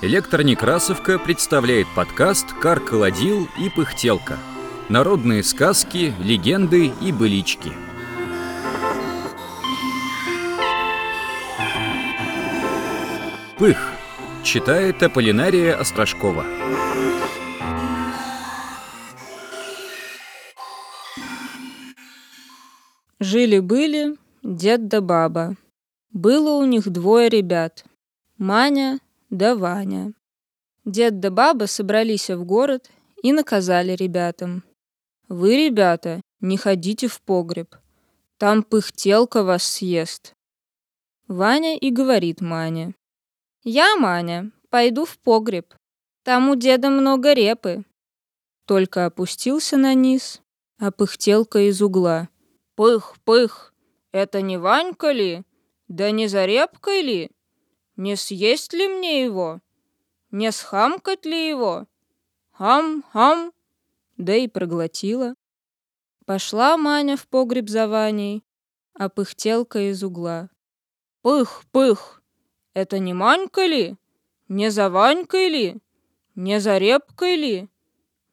Электронекрасовка представляет подкаст «Кар-колодил и пыхтелка». Народные сказки, легенды и былички. Пых. Читает Аполлинария Острожкова. Жили-были дед да баба. Было у них двое ребят – Маня да Ваня. Дед да баба собрались в город и наказали ребятам. «Вы, ребята, не ходите в погреб. Там пыхтелка вас съест». Ваня и говорит Мане. «Я, Маня, пойду в погреб. Там у деда много репы». Только опустился на низ, а пыхтелка из угла. «Пых, пых, это не Ванька ли? Да не за репкой ли? Не съесть ли мне его? Не схамкать ли его? Хам-хам!» Да и проглотила. Пошла Маня в погреб за Ваней, а пыхтелка из угла. «Пых, пых! Это не Манька ли? Не за Ванькой ли? Не за репкой ли?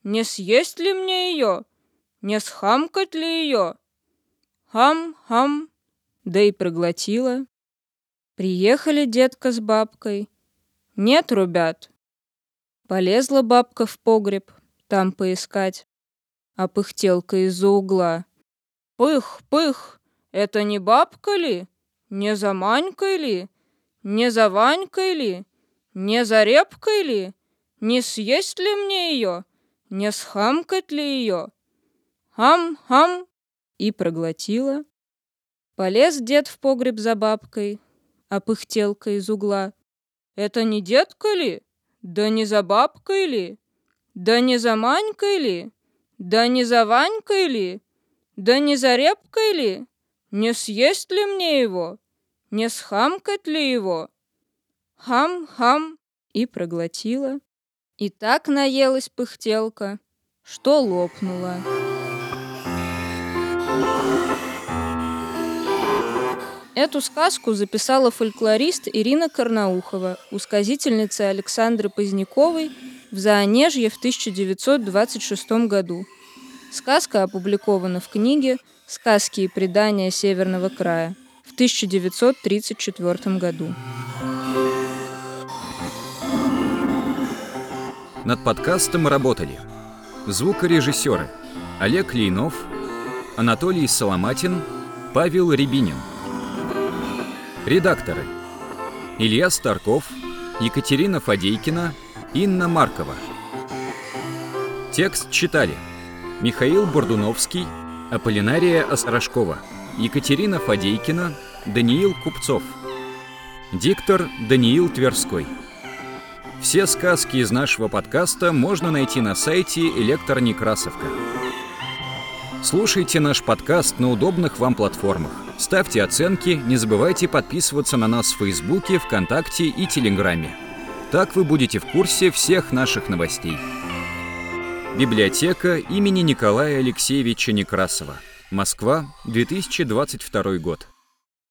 Не съесть ли мне ее? Не схамкать ли ее? Хам-хам!» Да и проглотила. Приехали детка с бабкой. Нет, ребят. Полезла бабка в погреб, там поискать. А пыхтелка из-за угла. Пых, пых, это не бабка ли? Не за Манькой ли? Не за Ванькой ли? Не за репкой ли? Не съесть ли мне ее? Не схамкать ли ее? Хам-хам! И проглотила. Полез дед в погреб за бабкой, а пыхтелка из угла. «Это не детка ли? Да не за бабкой ли? Да не за Манькой ли? Да не за Ванькой ли? Да не за репкой ли? Не съесть ли мне его? Не схамкать ли его?» Хам-хам и проглотила. И так наелась пыхтелка, что лопнула. Эту сказку записала фольклорист Ирина Карнаухова, усказительница Александры Поздняковой в Заонежье в 1926 году. Сказка опубликована в книге «Сказки и предания Северного края» в 1934 году. Над подкастом работали звукорежиссеры Олег Лейнов, Анатолий Соломатин, Павел Рябинин – Редакторы. Илья Старков, Екатерина Фадейкина, Инна Маркова. Текст читали Михаил Бордуновский, Аполлинария Острожкова, Екатерина Фадейкина, Даниил Купцов. Диктор Даниил Тверской. Все сказки из нашего подкаста можно найти на сайте Электронекрасовка. Слушайте наш подкаст на удобных вам платформах. Ставьте оценки, не забывайте подписываться на нас в Фейсбуке, ВКонтакте и Телеграме. Так вы будете в курсе всех наших новостей. Библиотека имени Николая Алексеевича Некрасова. Москва, 2022 год.